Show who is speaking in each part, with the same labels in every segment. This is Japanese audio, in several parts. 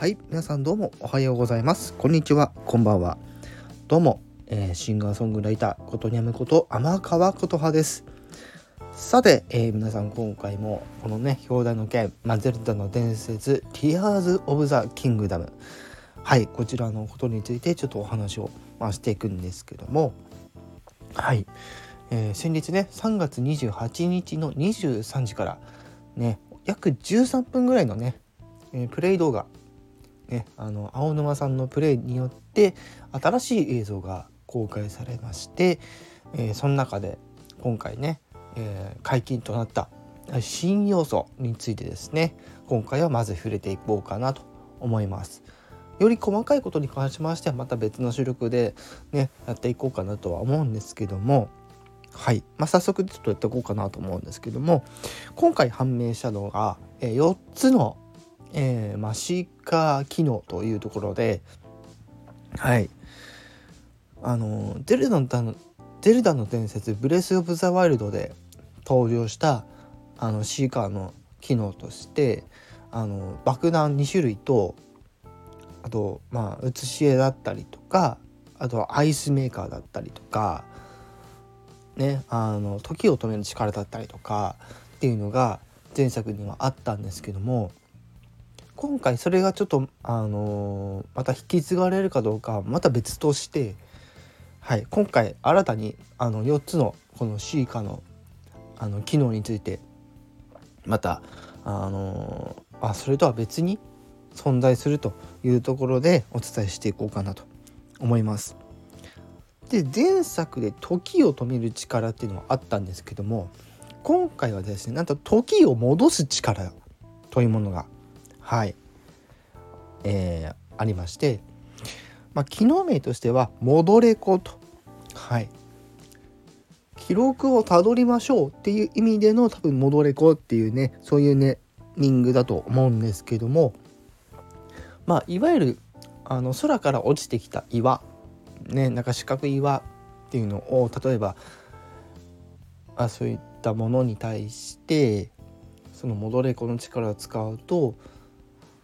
Speaker 1: はい皆さんどうもおはようございます。こんにちは。こんばんは。どうも、えー、シンガーソングライターことにゃむこと天川琴葉です。さて、えー、皆さん今回もこのね表題の件マゼルダの伝説 Tears of the Kingdom はいこちらのことについてちょっとお話を、まあ、していくんですけども。はい、えー、先日ね3月28日の23時からね約13分ぐらいのね、えー、プレイ動画ね、あの青沼さんのプレイによって新しい映像が公開されまして、えー、その中で今回ね、えー、解禁となった新要素についてですね今回はまず触れていこうかなと思います。より細かいことに関しましてはまた別の収録でねやっていこうかなとは思うんですけどもはい、まあ、早速ちょっとやっていこうかなと思うんですけども今回判明したのが、4つのえー、マシカ機能というところではい。あのゼルダのゼルダの伝説ブレス・オブ・ザ・ワイルドで登場したあのシーカーの機能としてあの爆弾2種類とあとまあ写し絵だったりとかあとはアイスメーカーだったりとかねあの時を止める力だったりとかっていうのが前作にはあったんですけども今回それがちょっとあの、また引き継がれるかどうかまた別として、はい、今回新たにあの4つのこの C 化のあの機能についてまたあの、あそれとは別に存在するというところでお伝えしていこうかなと思います。で前作で時を止める力っていうのはあったんですけども今回はですねなんと時を戻す力というものがはい、えー、ありまして、まあ、機能名としては「戻れ子」と。はい記録をたどりましょうっていう意味での多分戻れ子っていうねそういうねニングだと思うんですけどもまあいわゆるあの空から落ちてきた岩ねなんか四角い岩っていうのを例えばあそういったものに対してその戻れ子の力を使うと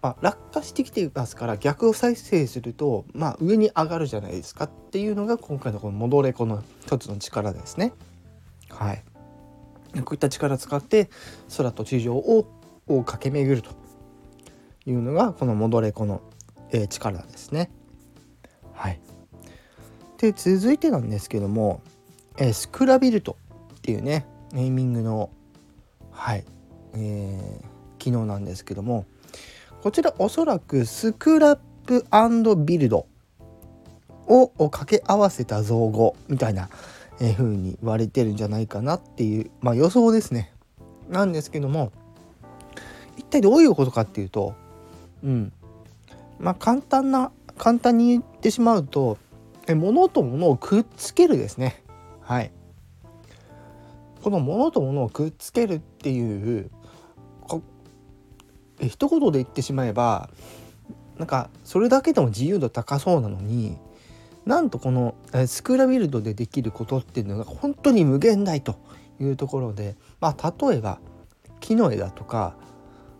Speaker 1: まあ、落下してきていますから逆を再生すると、まあ、上に上がるじゃないですかっていうのが今回のこの戻れ子の一つの力ですね。はい、こういった力を使って空と地上をを駆け巡るというのがこの戻れ子の、えー、力ですね。はい、で続いてなんですけども、えー、スクラビルトっていうねネーミングの、はいえー、機能なんですけどもこちらおそらくスクラップビルドを掛け合わせた造語みたいな、えー、風に言われてるんじゃないかなっていう、まあ、予想ですね。なんですけども一体どういうことかっていうとうんまあ簡単な簡単に言ってしまうとえ物と物をくっつけるですね。はい。この物と物をくっつけるっていうえ一言で言ってしまえばなんかそれだけでも自由度高そうなのになんとこのスクラビルドでできることっていうのが本当に無限大というところでまあ例えば木の枝とか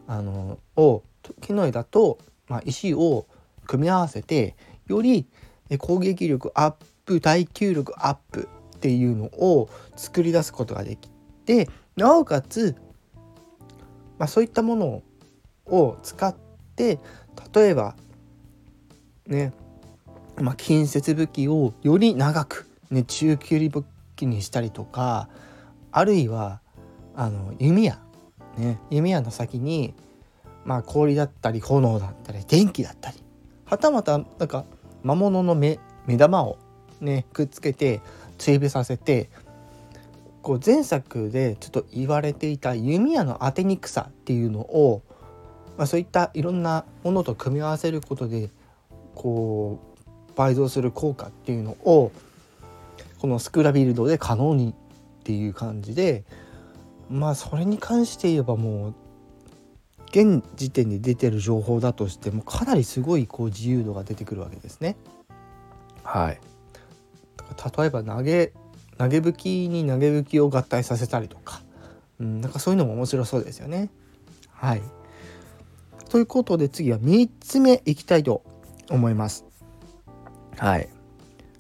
Speaker 1: あのを木の枝と、まあ、石を組み合わせてより攻撃力アップ耐久力アップっていうのを作り出すことができてなおかつ、まあ、そういったものをを使って例えばねまあ、近接武器をより長く、ね、中距離武器にしたりとかあるいはあの弓矢、ね、弓矢の先に、まあ、氷だったり炎だったり電気だったりはたまたなんか魔物の目目玉をねくっつけて追尾させてこう前作でちょっと言われていた弓矢の当てにくさっていうのをまあ、そういったいろんなものと組み合わせることでこう倍増する効果っていうのをこのスクラビルドで可能にっていう感じでまあそれに関して言えばもう現時点で出てる情報だとしてもかなりすごいこう自由度が出てくるわけですね。はい、例えば投げ投げ吹きに投げ吹きを合体させたりとか、うん、なんかそういうのも面白そうですよね。はい。ということで次は3つ目いきたいと思います。はい。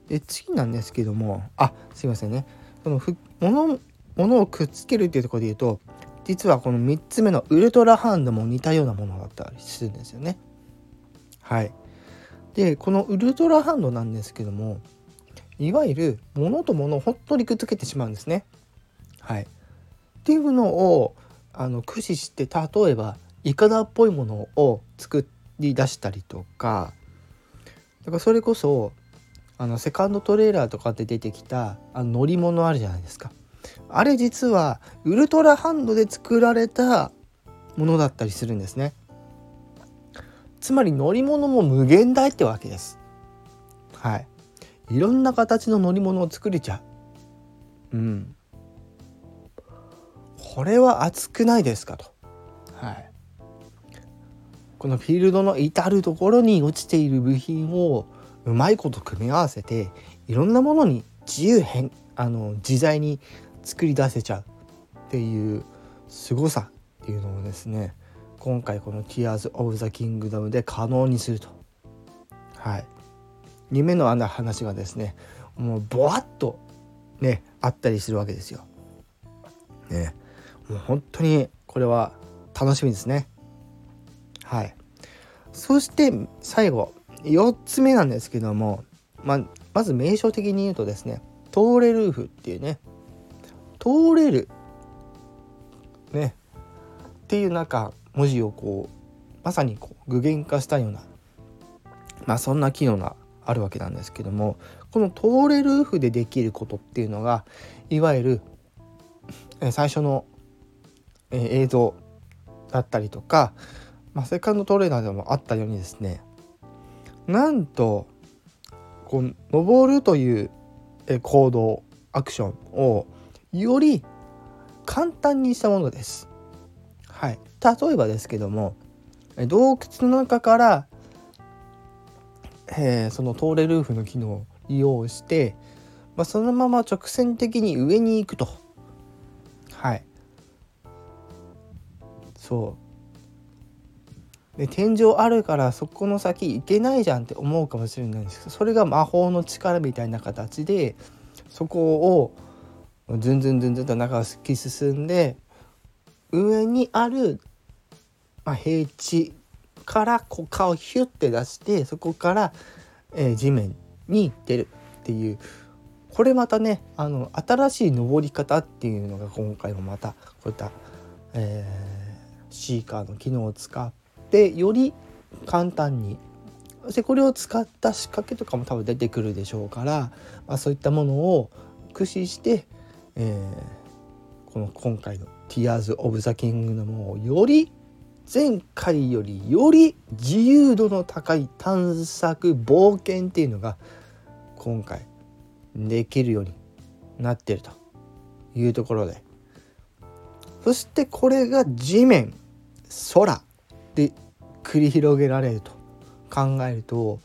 Speaker 1: で次なんですけどもあすいませんねその物物をくっつけるっていうところで言うと実はこの3つ目のウルトラハンドも似たようなものだったりするんですよね。はい。でこのウルトラハンドなんですけどもいわゆる物と物を本当にくっつけてしまうんですね。はい。っていうのをあの駆使して例えばイカダっぽいものを作り出したりとかだからそれこそあのセカンドトレーラーとかで出てきたあの乗り物あるじゃないですか。あれ実はウルトラハンドで作られたものだったりするんですね。つまり乗り物も無限大ってわけです。はい。いろんな形の乗り物を作れちゃう。うん。これは熱くないですかと。はい。このフィールドの至る所に落ちている部品をうまいこと組み合わせていろんなものに自由変あの自在に作り出せちゃうっていう凄さっていうのをですね今回この Tears of the Kingdom で可能にするとはい夢のあんな話がですねもうボワッとねあったりするわけですよ。ねもう本当にこれは楽しみですね。はい。そして最後4つ目なんですけども、ままず名称的に言うとですね通れルーフっていうね通れるねっていうなんか文字をこうまさにこう具現化したようなまあそんな機能があるわけなんですけどもこの通れルーフでできることっていうのがいわゆる最初の映像だったりとか、まあ、セカンドトレーナーでもあったようにですねなんとこう登るという行動アクションをより簡単にしたものです。はい、例えばですけども洞窟の中から、えー、その通れルーフの機能を利用して、まあ、そのまま直線的に上に行くと。はいそうで天井あるからそこの先行けないじゃんって思うかもしれないんですけどそれが魔法の力みたいな形でそこをずんずんずんずんと中を突き進んで上にある、まあ、平地からこう顔をヒュッて出してそこから、えー、地面に出るっていう。これまたねあの新しい登り方っていうのが今回もまたこういった、えー、シーカーの機能を使っでより簡単にでこれを使った仕掛けとかも多分出てくるでしょうから、まあ、そういったものを駆使して、えー、この今回の「Tears of the Kingdom」をより前回よりより自由度の高い探索冒険っていうのが今回できるようになってるというところで。そしてこれが地面空。で繰り広げられると考えると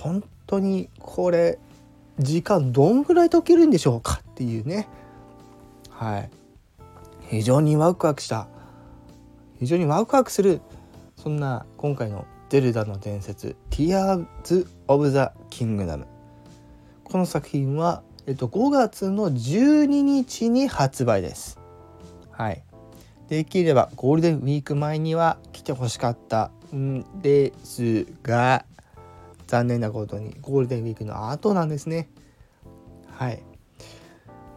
Speaker 1: 本当にこれ時間どんぐらい解けるんでしょうかっていうね。はい。非常にワクワクした。非常にワクワクする。そんな今回の「ゼルダの伝説 Tears of the Kingdom」この作品は、えっと、5月の12日に発売です。はい。できればゴールデンウィーク前には来てほしかったんですが残念なことにゴールデンウィークの後なんですね。はい。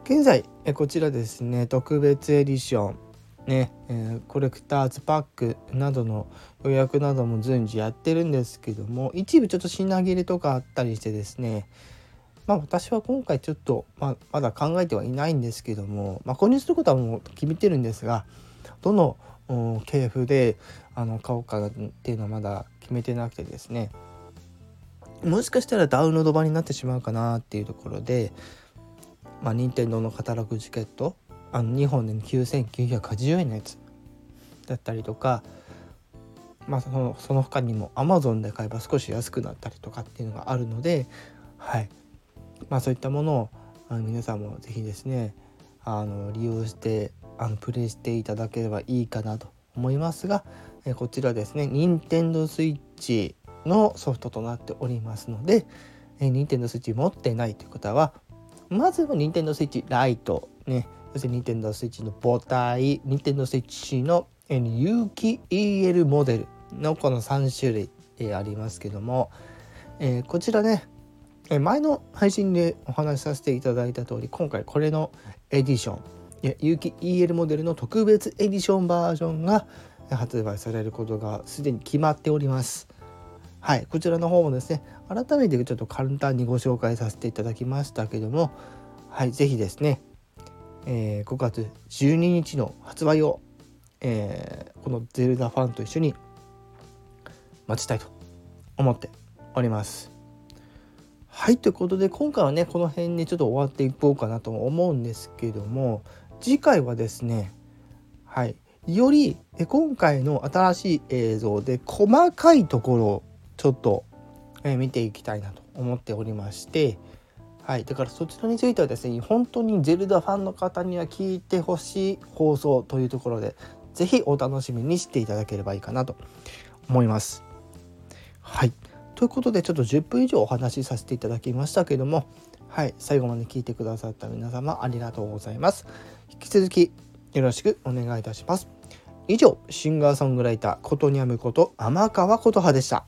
Speaker 1: 現在こちらですね特別エディション。ね、えー、コレクターズパックなどの予約なども順次やってるんですけども一部ちょっと品切れとかあったりしてですねまあ私は今回ちょっと、まあ、まだ考えてはいないんですけども、まあ、購入することはもう決めてるんですがどの系譜であの買おうかっていうのはまだ決めてなくてですね。もしかしたらダウンロード版になってしまうかなっていうところでまあ任天堂のカタログチケットあの2本で9980円のやつだったりとかまあそのその他にも Amazon で買えば少し安くなったりとかっていうのがあるのではい。まあそういったものをあの皆さんも是非ですねあの利用してあのプレイしていただければいいかなと思いますが、えこちらですね Nintendo Switch のソフトとなっておりますので、え Nintendo Switch 持ってないという方はまずは Nintendo Switch Lite ねそして Nintendo Switch の母体 Nintendo Switch の有機 EL モデルのこの3種類、えありますけども、え、こちらね前の配信でお話しさせていただいた通り今回これのエディション有機 EL モデルの特別エディションバージョンが発売されることがすでに決まっております。はい、こちらの方もですね改めてちょっと簡単にご紹介させていただきましたけどもはい是非ですね、えー、5月12日の発売を、えー、このゼルダファンと一緒に待ちたいと思っております。はいということで今回はねこの辺にちょっと終わっていこうかなと思うんですけども次回はですねはいより今回の新しい映像で細かいところをちょっと見ていきたいなと思っておりましてはいだからそちらについてはですね本当にゼルダファンの方には聞いてほしい放送というところで是非お楽しみにしていただければいいかなと思います。はいということでちょっと10分以上お話しさせていただきましたけどもはい最後まで聞いてくださった皆様ありがとうございます。引き続きよろしくお願いいたします。以上、シンガーソングライター、ことにゃむこと天川琴葉でした。